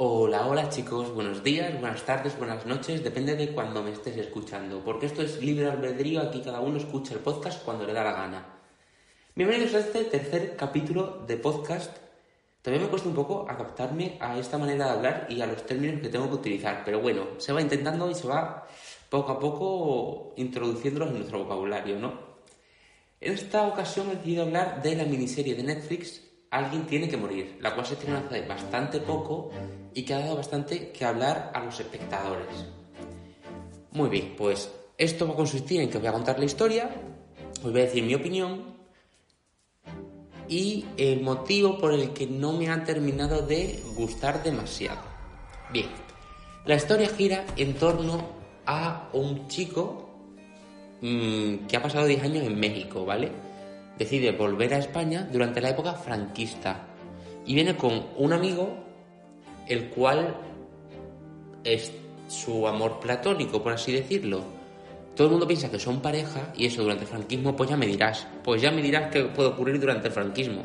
Hola, hola chicos, buenos días, buenas tardes, buenas noches, depende de cuando me estés escuchando, porque esto es libre albedrío, aquí cada uno escucha el podcast cuando le da la gana. Bienvenidos a este tercer capítulo de podcast. Todavía me cuesta un poco adaptarme a esta manera de hablar y a los términos que tengo que utilizar, pero bueno, se va intentando y se va poco a poco introduciéndolos en nuestro vocabulario, ¿no? En esta ocasión he decidido hablar de la miniserie de Netflix Alguien tiene que morir, la cual se estrenó hace bastante poco y que ha dado bastante que hablar a los espectadores. Muy bien, pues esto va a consistir en que voy a contar la historia, os voy a decir mi opinión y el motivo por el que no me han terminado de gustar demasiado. Bien, la historia gira en torno a un chico mmm, que ha pasado 10 años en México, ¿vale? Decide volver a España durante la época franquista y viene con un amigo el cual es su amor platónico, por así decirlo. Todo el mundo piensa que son pareja y eso durante el franquismo, pues ya me dirás, pues ya me dirás qué puede ocurrir durante el franquismo.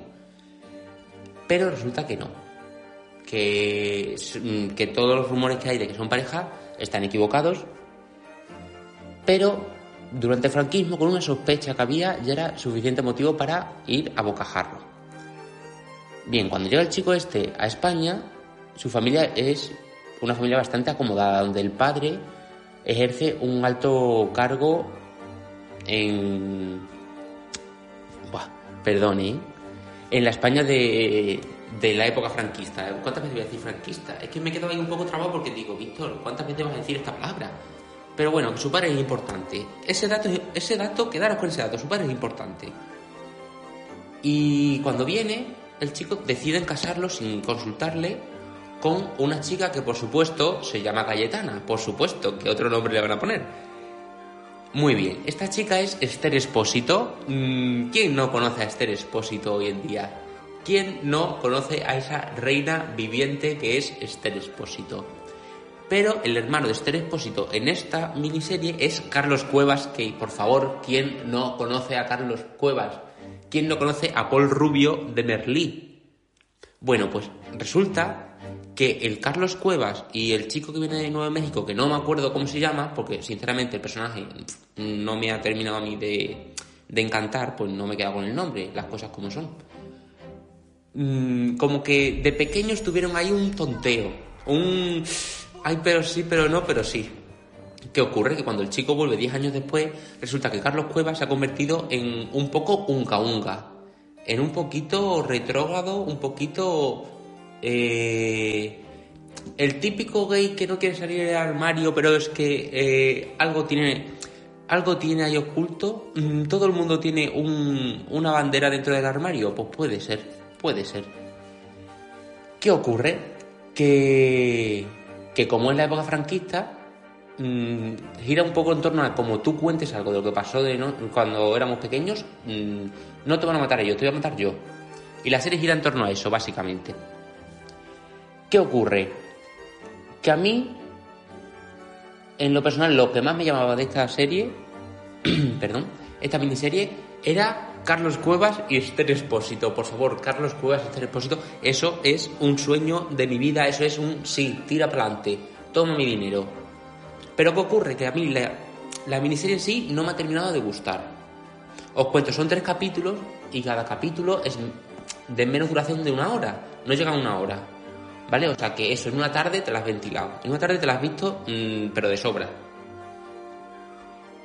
Pero resulta que no, que, que todos los rumores que hay de que son pareja están equivocados, pero durante el franquismo, con una sospecha que había, ya era suficiente motivo para ir a bocajarro. Bien, cuando llega el chico este a España, su familia es una familia bastante acomodada, donde el padre ejerce un alto cargo en... Buah, perdone, ¿eh? En la España de, de la época franquista. ¿Cuántas veces voy a decir franquista? Es que me quedo ahí un poco trabado porque digo, Víctor, ¿cuántas veces vas a decir esta palabra? Pero bueno, su padre es importante. Ese dato, ese dato, quedaros con ese dato, su padre es importante. Y cuando viene, el chico decide casarlo sin consultarle con una chica que por supuesto se llama Cayetana, por supuesto, que otro nombre le van a poner. Muy bien, esta chica es Esther Espósito. Mm, ¿Quién no conoce a Esther Espósito hoy en día? ¿Quién no conoce a esa reina viviente que es Esther Espósito? Pero el hermano de Esther Expósito en esta miniserie es Carlos Cuevas, que por favor, ¿quién no conoce a Carlos Cuevas? ¿Quién no conoce a Paul Rubio de Merlí? Bueno, pues resulta que el Carlos Cuevas y el chico que viene de Nuevo México, que no me acuerdo cómo se llama, porque sinceramente el personaje no me ha terminado a mí de, de encantar, pues no me queda con el nombre, las cosas como son. Mm, como que de pequeños tuvieron ahí un tonteo, un ay, pero sí, pero no, pero sí. ¿Qué ocurre? Que cuando el chico vuelve 10 años después, resulta que Carlos Cuevas se ha convertido en un poco unga unga. En un poquito retrógrado, un poquito. Eh, el típico gay que no quiere salir del armario, pero es que eh, algo tiene. Algo tiene ahí oculto. Mm, Todo el mundo tiene un, una bandera dentro del armario. Pues puede ser, puede ser. ¿Qué ocurre? Que que como es la época franquista, mmm, gira un poco en torno a como tú cuentes algo de lo que pasó de cuando éramos pequeños, mmm, no te van a matar ellos, te voy a matar yo. Y la serie gira en torno a eso, básicamente. ¿Qué ocurre? Que a mí, en lo personal, lo que más me llamaba de esta serie, perdón, esta miniserie, era Carlos Cuevas y Esther Espósito. Por favor, Carlos Cuevas y Esther Espósito. Eso es un sueño de mi vida. Eso es un sí, tira para adelante. Toma mi dinero. Pero ¿qué ocurre? Que a mí la, miniserie en sí no me ha terminado de gustar. Os cuento, son tres capítulos y cada capítulo es de menos duración de una hora. No llega a una hora. ¿Vale? O sea que eso en una tarde te las has ventilado. En una tarde te las has visto, mmm, pero de sobra.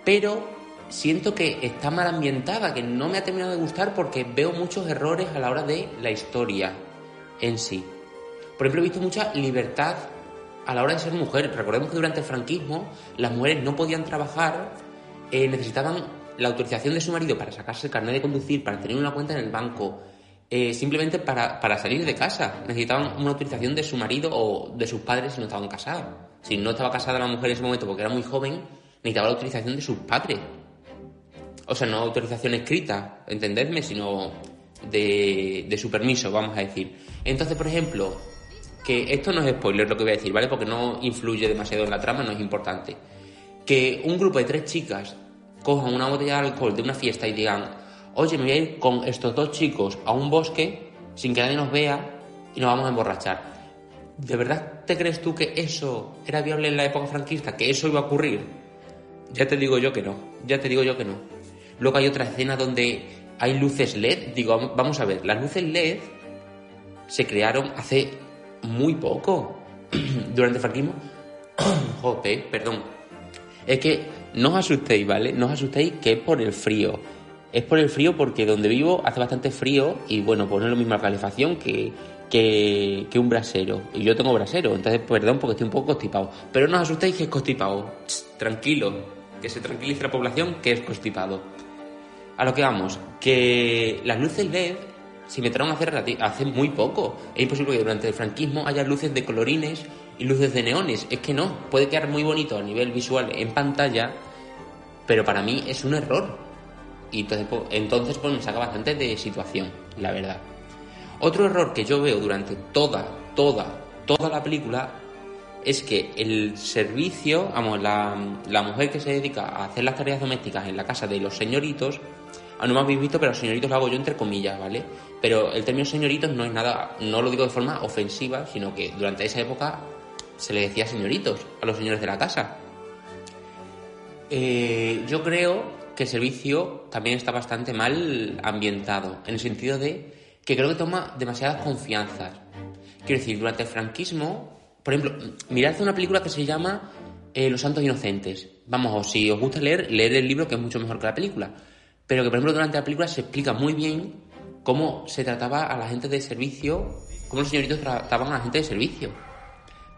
Pero siento que está mal ambientada, que no me ha terminado de gustar porque veo muchos errores a la hora de la historia en sí. Por ejemplo, he visto mucha libertad a la hora de ser mujer. Recordemos que durante el franquismo las mujeres no podían trabajar, eh, necesitaban la autorización de su marido para sacarse el carnet de conducir, para tener una cuenta en el banco. eh, simplemente para, para salir de casa. Necesitaban una autorización de su marido o de sus padres si no estaban casados. Si no estaba casada la mujer en ese momento porque era muy joven, necesitaba la autorización de sus padres. O sea, no autorización escrita, entendedme, sino de, de su permiso, vamos a decir. Entonces, por ejemplo, que esto no es spoiler lo que voy a decir, ¿vale? Porque no influye demasiado en la trama, no es importante. Que un grupo de tres chicas cojan una botella de alcohol de una fiesta y digan, oye, me voy a ir con estos dos chicos a un bosque sin que nadie nos vea y nos vamos a emborrachar. ¿De verdad te crees tú que eso era viable en la época franquista? ¿Que eso iba a ocurrir? Ya te digo yo que no, ya te digo yo que no. Luego hay otra escena donde hay luces LED. Digo, vamos a ver, las luces LED se crearon hace muy poco. Durante el franquismo. Joder, perdón. Es que no os asustéis, ¿vale? No os asustéis que es por el frío. Es por el frío porque donde vivo hace bastante frío y bueno, pues no es lo mismo la calefacción que, que, que un brasero. Y yo tengo brasero, entonces perdón porque estoy un poco constipado. Pero no os asustéis que es constipado. tranquilo, que se tranquilice la población que es constipado. A lo que vamos, que las luces LED se inventaron hace, hace muy poco. Es imposible que durante el franquismo haya luces de colorines y luces de neones. Es que no, puede quedar muy bonito a nivel visual en pantalla, pero para mí es un error. Y entonces, pues, entonces pues me saca bastante de situación, la verdad. Otro error que yo veo durante toda, toda, toda la película es que el servicio, vamos, la, mujer que se dedica a hacer las tareas domésticas en la casa de los señoritos, Ah, no me habéis visto, pero señoritos lo hago yo entre comillas, ¿vale? Pero el término señoritos no es nada, no lo digo de forma ofensiva, sino que durante esa época se le decía señoritos a los señores de la casa. Eh, yo creo que el servicio también está bastante mal ambientado, en el sentido de que creo que toma demasiadas confianzas. Quiero decir, durante el franquismo, por ejemplo, mirad una película que se llama eh, Los Santos Inocentes. Vamos, si os gusta leer, leer el libro que es mucho mejor que la película pero que por ejemplo durante la película se explica muy bien cómo se trataba a la gente de servicio, cómo los señoritos trataban a la gente de servicio.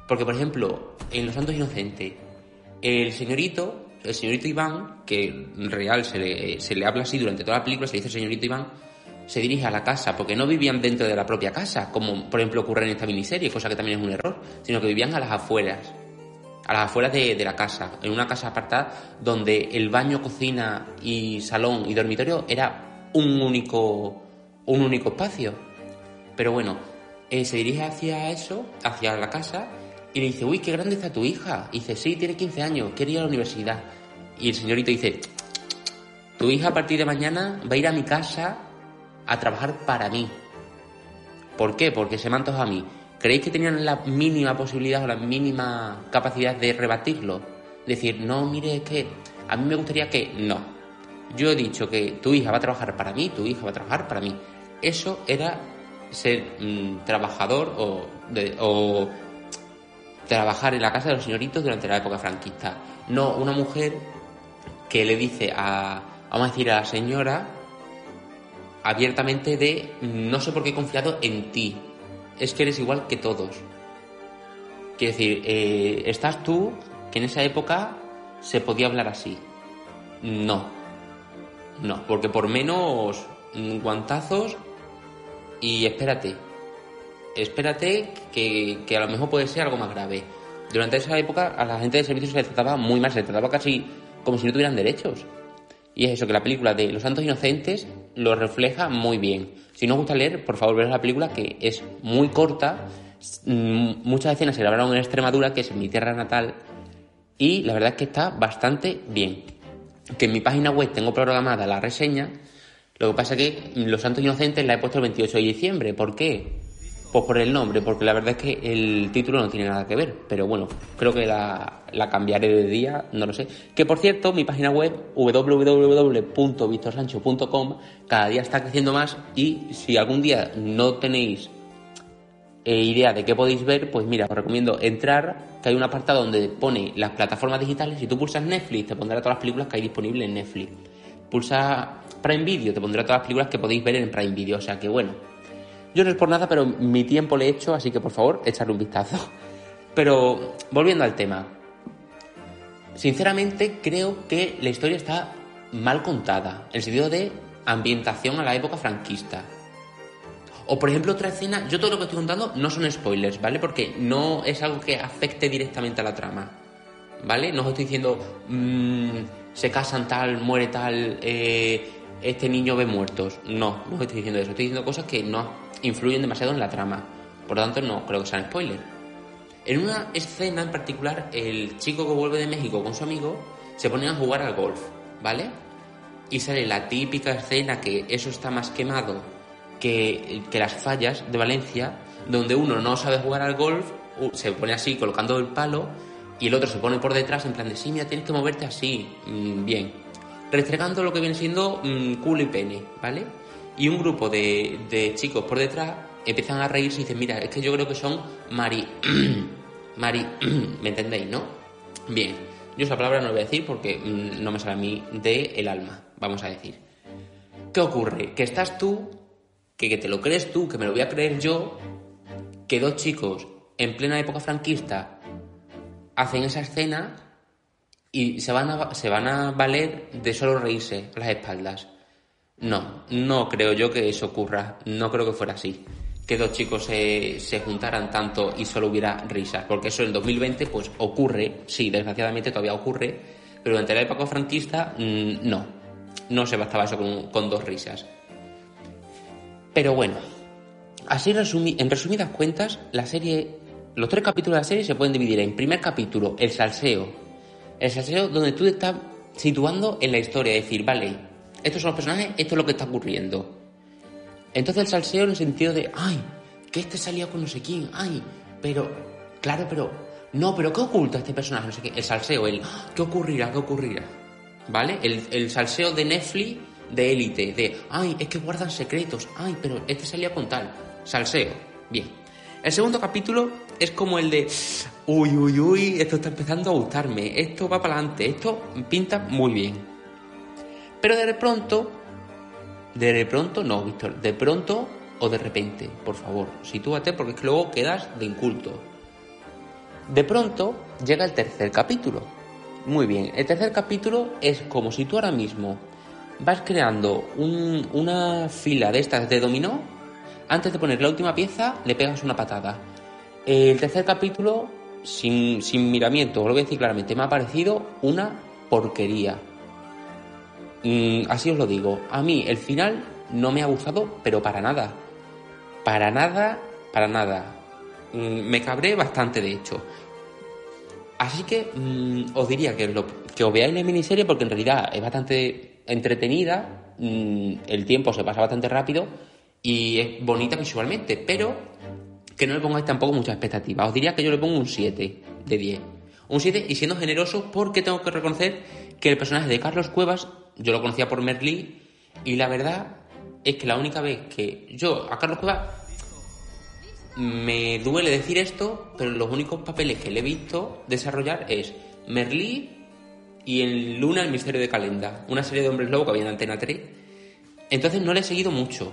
Porque por ejemplo, en Los Santos Inocentes, el señorito, el señorito Iván, que en real se le, se le habla así durante toda la película, se dice señorito Iván, se dirige a la casa, porque no vivían dentro de la propia casa, como por ejemplo ocurre en esta miniserie, cosa que también es un error, sino que vivían a las afueras a las afueras de, la casa, en una casa apartada donde el baño, cocina y salón y dormitorio era un único, un único espacio. Pero bueno, eh, se dirige hacia eso, hacia la casa, y le dice, uy, qué grande está tu hija. Y dice, sí, tiene 15 años, quiere ir a la universidad. Y el señorito dice, tu hija a partir de mañana va a ir a mi casa a trabajar para mí. ¿Por qué? Porque se me a mí. ¿Creéis que tenían la mínima posibilidad o la mínima capacidad de rebatirlo? Decir, no, mire, es que a mí me gustaría que no. Yo he dicho que tu hija va a trabajar para mí, tu hija va a trabajar para mí. Eso era ser mm, trabajador o, o trabajar en la casa de los señoritos durante la época franquista. No una mujer que le dice a, vamos a decir, a la señora abiertamente de no sé por qué he confiado en ti, es que eres igual que todos. Quiero decir, eh, estás tú que en esa época se podía hablar así. No. No, porque por menos guantazos y espérate. Espérate que, que a lo mejor puede ser algo más grave. Durante esa época a la gente de servicios se les trataba muy mal, se les trataba casi como si no tuvieran derechos. Y es eso, que la película de Los Santos Inocentes lo refleja muy bien. Si no os gusta leer, por favor, veros la película que es muy corta. Mm, muchas escenas se grabaron en Extremadura, que es mi tierra natal, y la verdad es que está bastante bien. Que en mi página web tengo programada la reseña, lo que pasa es que Los Santos Inocentes la he puesto el 28 de diciembre. ¿Por qué? Pues por el nombre, porque la verdad es que el título no tiene nada que ver. Pero bueno, creo que la, cambiaré de día, no lo sé. Que por cierto, mi página web, www.victorsancho.com, cada día está creciendo más y si algún día no tenéis eh, idea de qué podéis ver, pues mira, os recomiendo entrar, que hay un apartado donde pone las plataformas digitales. Si tú pulsas Netflix, te pondrá todas las películas que hay disponibles en Netflix. Pulsa Prime Video, te pondrá todas las películas que podéis ver en Prime Video. O sea que bueno, yo no es por nada, pero mi tiempo le he hecho, así que por favor, echarle un vistazo. Pero volviendo al tema. Sinceramente, creo que la historia está mal contada, en el sentido de ambientación a la época franquista. O por ejemplo, otra escena, yo todo lo que estoy contando no son spoilers, ¿vale? Porque no es algo que afecte directamente a la trama, ¿vale? No os estoy diciendo, mmm, se casan tal, muere tal, eh, este niño ve muertos. No, no os estoy diciendo eso, estoy diciendo cosas que no influyen demasiado en la trama. Por lo tanto, no creo que sean spoilers. En una escena en particular, el chico que vuelve de México con su amigo se pone a jugar al golf, ¿vale? Y sale la típica escena que eso está más quemado que, las fallas de Valencia, donde uno no sabe jugar al golf, se pone así colocando el palo y el otro se pone por detrás en plan de sí, tienes que moverte así, mm, bien. Restregando lo que viene siendo mm, culo y pene, ¿vale? Y un grupo de, de chicos por detrás empiezan a reírse y dicen, mira, es que yo creo que son Mari... Mari... ¿Me entendéis, no? Bien, yo esa palabra no la voy a decir porque mm, no me sale a mí de el alma, vamos a decir. ¿Qué ocurre? Que estás tú, que, que te lo crees tú, que me lo voy a creer yo, que dos chicos en plena época franquista hacen esa escena y se van a, se van a valer de solo reírse a las espaldas. No, no creo yo que eso ocurra, no creo que fuera así. Que dos chicos se, se, juntaran tanto y solo hubiera risas, porque eso en el 2020 pues ocurre, sí, desgraciadamente todavía ocurre, pero durante la época franquista mm, no, no se bastaba eso con, dos risas. Pero bueno, así en resumidas cuentas, la serie, los tres capítulos de la serie se pueden dividir en primer capítulo, el salseo, el salseo donde tú te estás situando en la historia, decir, vale, estos son los personajes, esto es lo que está ocurriendo entonces el salseo en el sentido de, ay, que este salía con no sé quién, ay, pero, claro, pero, no, pero ¿qué oculta este personaje? No sé qué. El salseo, el, ¿qué ocurrirá? ¿Qué ocurrirá? ¿Vale? El, el salseo de Netflix de élite, de, ay, es que guardan secretos, ay, pero este salía con tal. Salseo. Bien. El segundo capítulo es como el de, uy, uy, uy, esto está empezando a gustarme, esto va para adelante, esto pinta muy bien. Pero de pronto de pronto, no, Víctor, de pronto o de repente, por favor, sitúate porque es que luego quedas de inculto. De pronto llega el tercer capítulo. Muy bien, el tercer capítulo es como si tú ahora mismo vas creando una fila de estas de dominó, antes de poner la última pieza le pegas una patada. El tercer capítulo, sin, sin miramiento, lo voy a decir claramente, me ha parecido una porquería. Mm, así os lo digo. A mí el final no me ha gustado, pero para nada. Para nada, para nada. Mm, me cabré bastante, de hecho. Así que mm, os diría que, que os veáis la miniserie porque en realidad es bastante entretenida, el tiempo se pasa bastante rápido y es bonita visualmente, pero que no le pongáis tampoco mucha expectativa. Os diría que yo le pongo un 7 de 10. Un 7 y siendo generoso porque tengo que reconocer que el personaje de Carlos Cuevas yo lo conocía por Merlí y la verdad es que la única vez que yo a Carlos Cuevas me duele decir esto, pero los únicos papeles que le he visto desarrollar es Merlí y en Luna el misterio de Calenda, una serie de hombres lobo que había en Antena 3. Entonces no le he seguido mucho,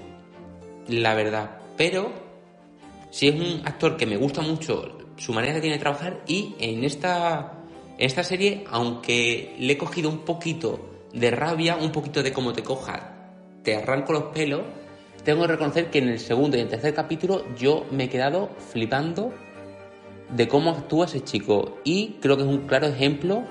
la verdad, pero sí es un actor que me gusta mucho su manera que tiene de trabajar y en esta, en esta serie, aunque le he cogido un poquito de rabia, un poquito de cómo te coja, te arranco los pelos, tengo que reconocer que en el segundo y el tercer capítulo yo me he quedado flipando de cómo actúa ese chico. Y creo que es un claro ejemplo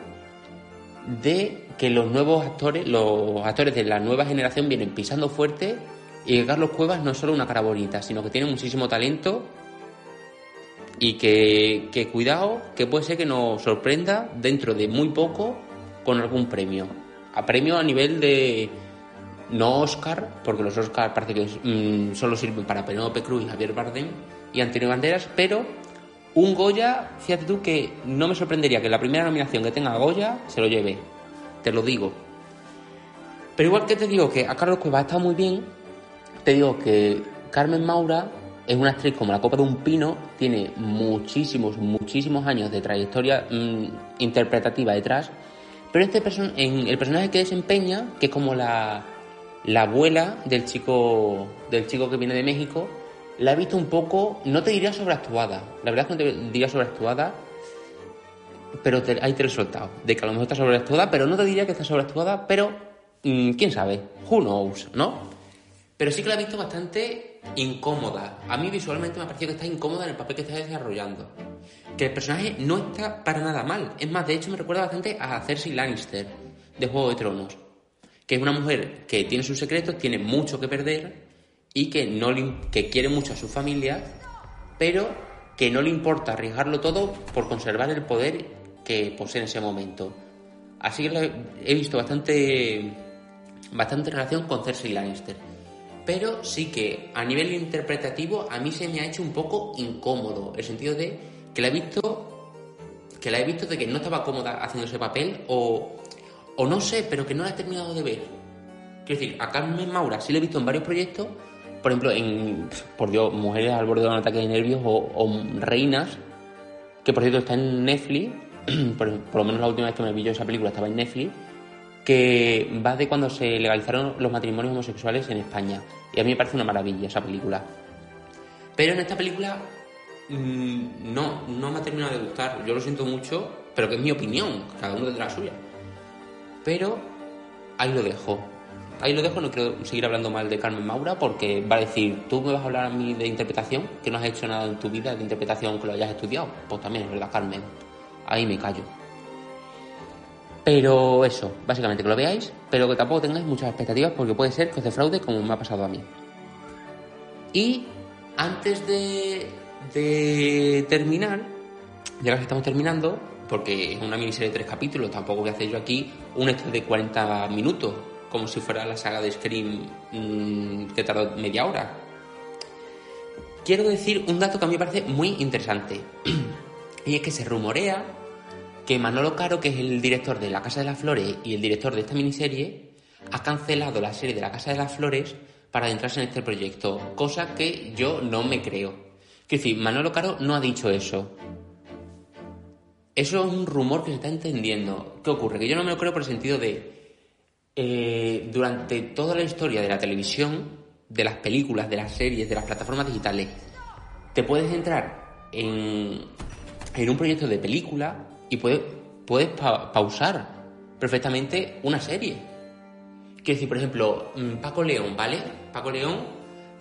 de que los nuevos actores, los actores de la nueva generación vienen pisando fuerte y que Carlos Cuevas no es solo una cara bonita, sino que tiene muchísimo talento y que, que cuidado, que puede ser que nos sorprenda dentro de muy poco con algún premio a premio a nivel de no Oscar, porque los Oscar parece que mm, solo sirven para Penélope Cruz y Javier Bardem y Antonio Banderas, pero un Goya, fíjate tú que no me sorprendería que la primera nominación que tenga Goya se lo lleve, te lo digo. Pero igual que te digo que a Carlos Cueva está muy bien, te digo que Carmen Maura es una actriz como la copa de un pino, tiene muchísimos, muchísimos años de trayectoria mm, interpretativa detrás pero este en el personaje que desempeña, que es como la, la abuela del chico, del chico que viene de México, la he visto un poco, no te diría sobreactuada, la verdad es que no te diría sobreactuada, pero te, lo he soltado, de que a lo mejor está sobreactuada, pero no te diría que está sobreactuada, pero mm, quién sabe, who knows, ¿no? Pero sí que la he visto bastante incómoda. A mí visualmente me ha parecido que está incómoda en el papel que está desarrollando. Que el personaje no está para nada mal. Es más, de hecho me recuerda bastante a Cersei Lannister de Juego de Tronos. Que es una mujer que tiene sus secretos, tiene mucho que perder y que, no que quiere mucho a su familia, pero que no le importa arriesgarlo todo por conservar el poder que posee en ese momento. Así que he visto bastante, bastante relación con Cersei Lannister pero sí que a nivel interpretativo a mí se me ha hecho un poco incómodo, el sentido de que la he visto que la he visto de que no estaba cómoda haciendo ese papel o, o no sé, pero que no la he terminado de ver. Quiero decir, a Carmen Maura sí la he visto en varios proyectos, por ejemplo, en, por Dios, Mujeres al borde de un ataque de nervios o, Reinas, que por cierto está en Netflix, por, por, lo menos la última vez que me vi yo esa película estaba en Netflix, que va de cuando se legalizaron los matrimonios homosexuales en España. Y a mí me parece una maravilla esa película. Pero en esta película mm, no, no me ha terminado de gustar. Yo lo siento mucho, pero que es mi opinión, cada uno tendrá la suya. Pero ahí lo dejo. Ahí lo dejo, no quiero seguir hablando mal de Carmen Maura porque va a decir, tú me vas a hablar a mí de interpretación, que no has hecho nada en tu vida de interpretación que lo hayas estudiado. Pues también es verdad, Carmen. Ahí me callo. Pero eso, básicamente que lo veáis, pero que tampoco tengáis muchas expectativas porque puede ser que os defraude como me ha pasado a mí. Y antes de, terminar, ya que estamos terminando, porque es una miniserie de tres capítulos, tampoco voy a hacer yo aquí un esto de 40 minutos, como si fuera la saga de Scream mmm, que tardó media hora. Quiero decir un dato que a mí me parece muy interesante, y es que se rumorea que Manolo Caro, que es el director de La Casa de las Flores y el director de esta miniserie, ha cancelado la serie de La Casa de las Flores para adentrarse en este proyecto, cosa que yo no me creo. Quiero decir, Manolo Caro no ha dicho eso. Eso es un rumor que se está entendiendo. ¿Qué ocurre? Que yo no me lo creo por el sentido de... Eh, durante toda la historia de la televisión, de las películas, de las series, de las plataformas digitales, te puedes entrar en, en un proyecto de película y puedes, puedes pausar perfectamente una serie. Quiero decir, por ejemplo, mm, Paco León, ¿vale? Paco León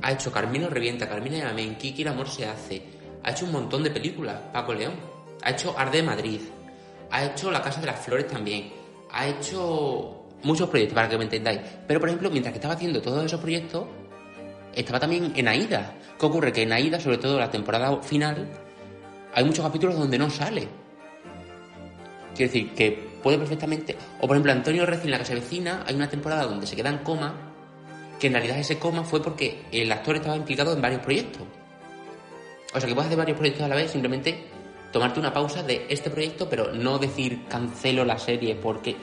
ha hecho Carmino Revienta, Carmina y Amén, Kiki el amor se hace. Ha hecho un montón de películas, Paco León. Ha hecho Arde de Madrid. Ha hecho La Casa de las Flores también. Ha hecho muchos proyectos, para que me entendáis. Pero, por ejemplo, mientras que estaba haciendo todos esos proyectos, estaba también en Aida. ¿Qué ocurre? Que en Aida, sobre todo la temporada final, hay muchos capítulos donde no sale. Quiero decir, que puede perfectamente. O por ejemplo, Antonio Reci en la casa vecina, hay una temporada donde se queda en coma, que en realidad ese coma fue porque el actor estaba implicado en varios proyectos. O sea, que puedes hacer varios proyectos a la vez, simplemente tomarte una pausa de este proyecto, pero no decir cancelo la serie, porque.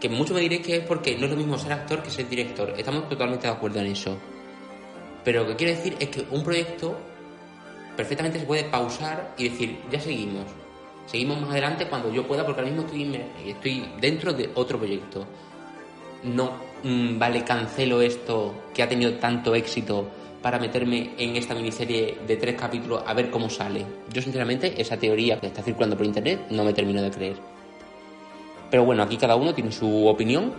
Que mucho me diréis que es porque no es lo mismo ser actor que ser director. Estamos totalmente de acuerdo en eso. Pero lo que quiero decir es que un proyecto perfectamente se puede pausar y decir, ya seguimos Seguimos más adelante cuando yo pueda, porque ahora mismo estoy, estoy dentro de otro proyecto. No, mm, vale, cancelo esto que ha tenido tanto éxito para meterme en esta miniserie de tres capítulos a ver cómo sale. Yo sinceramente esa teoría que está circulando por internet no me termino de creer. Pero bueno, aquí cada uno tiene su opinión.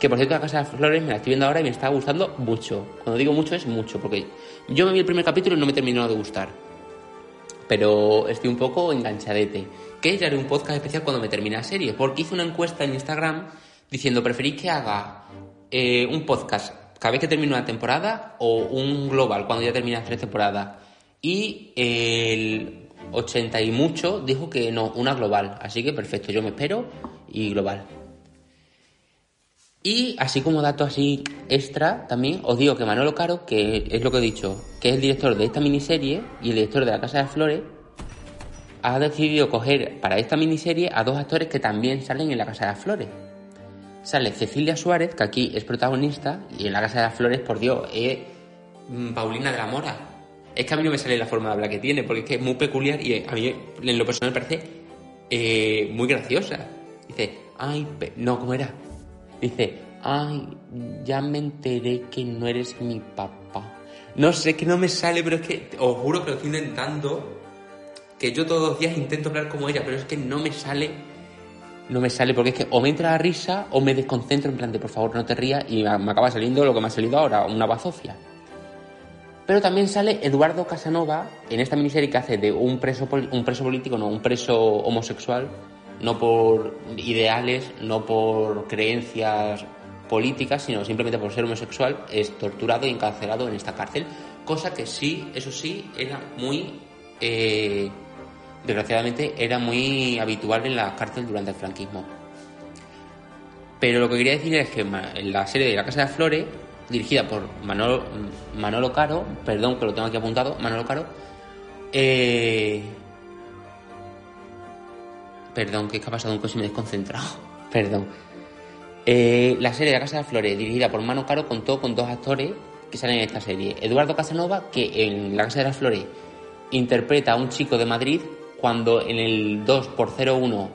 Que por cierto, la Casa de Flores me la estoy viendo ahora y me está gustando mucho. Cuando digo mucho es mucho, porque yo me vi el primer capítulo y no me terminó de gustar pero estoy un poco enganchadete. Que ya haré un podcast especial cuando me termine la serie, porque hice una encuesta en Instagram diciendo, ¿preferís que haga eh, un podcast cada vez que termine una temporada o un global cuando ya termine las tres temporadas? Y el 80 y mucho dijo que no, una global. Así que perfecto, yo me espero y global. Y así como dato así extra, también os digo que Manolo Caro, que es lo que he dicho, que es el director de esta miniserie y el director de La Casa de Flores, ha decidido coger para esta miniserie a dos actores que también salen en La Casa de las Flores. Sale Cecilia Suárez, que aquí es protagonista, y en La Casa de las Flores, por Dios, es mm, Paulina de la Mora. Es que a mí no me sale la forma de hablar que tiene, porque es que es muy peculiar y a mí en lo personal me parece eh, muy graciosa. Dice, ay, no, ¿cómo era? Dice, ay, ya me enteré que no eres mi papá. No sé, que no me sale, pero es que os juro que lo estoy intentando. Que yo todos los días intento hablar como ella, pero es que no me sale. No me sale porque es que o me entra la risa o me desconcentro en plan de por favor no te rías y me acaba saliendo lo que me ha salido ahora, una bazofia. Pero también sale Eduardo Casanova en esta miniserie que hace de un preso, un preso político, no, un preso homosexual, no por ideales, no por creencias políticas, sino simplemente por ser homosexual, es torturado y encarcelado en esta cárcel. Cosa que sí, eso sí, era muy. Eh, desgraciadamente, era muy habitual en la cárcel durante el franquismo. Pero lo que quería decir es que en la serie de La Casa de Flores dirigida por Manolo, Manolo Caro, perdón que lo tengo aquí apuntado, Manolo Caro. Eh, perdón, que es que ha pasado un coche me he desconcentrado. perdón. Eh, la serie La Casa de las Flores, dirigida por Manolo Caro, contó con dos actores que salen en esta serie. Eduardo Casanova, que en La Casa de las Flores interpreta a un chico de Madrid cuando en el 2 por 01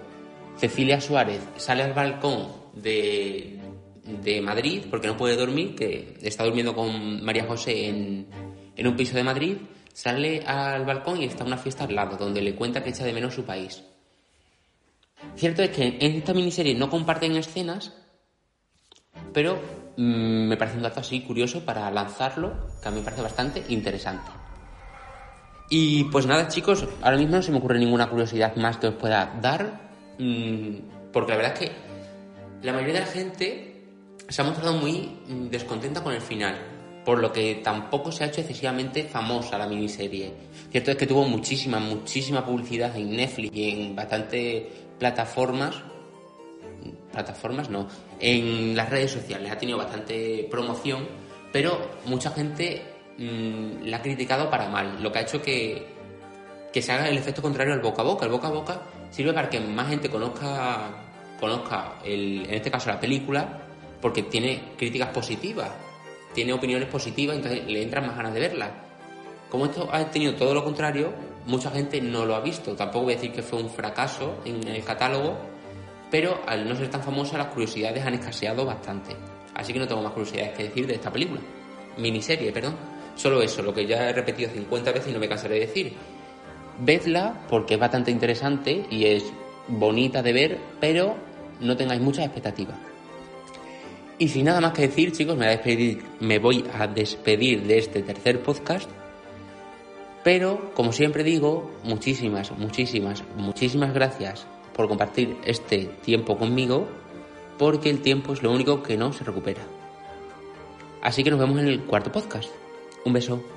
Cecilia Suárez sale al balcón de, de Madrid, porque no puede dormir, que está durmiendo con María José en, en un piso de Madrid, sale al balcón y está una fiesta al lado, donde le cuenta que echa de menos su país. Cierto es que en esta miniserie no comparten escenas, pero mm, me parece un dato así curioso para lanzarlo, que a mí me parece bastante interesante. Y pues nada, chicos, ahora mismo no se me ocurre ninguna curiosidad más que os pueda dar, mm, porque la verdad es que la mayoría de la gente se ha mostrado muy mm, descontenta con el final, por lo que tampoco se ha hecho excesivamente famosa la miniserie. Cierto es que tuvo muchísima, muchísima publicidad en Netflix y en bastantes plataformas, plataformas no, en las redes sociales, ha tenido bastante promoción, pero mucha gente mm, la ha criticado para mal, lo que ha hecho que, que se haga el efecto contrario al boca a boca. El boca a boca sirve para que más gente conozca, conozca el, en este caso la película porque tiene críticas positivas, tiene opiniones positivas, entonces le entran más ganas de verla. Como esto ha tenido todo lo contrario, mucha gente no lo ha visto. Tampoco voy a decir que fue un fracaso en el catálogo, pero al no ser tan famosa, las curiosidades han escaseado bastante. Así que no tengo más curiosidades que decir de esta película. Miniserie, perdón. Solo eso, lo que ya he repetido 50 veces y no me cansaré de decir. Vedla porque es bastante interesante y es bonita de ver, pero no tengáis muchas expectativas. Y sin nada más que decir, chicos, me voy a despedir, me voy a despedir de este tercer podcast. Pero, como siempre digo, muchísimas, muchísimas, muchísimas gracias por compartir este tiempo conmigo, porque el tiempo es lo único que no se recupera. Así que nos vemos en el cuarto podcast. Un beso.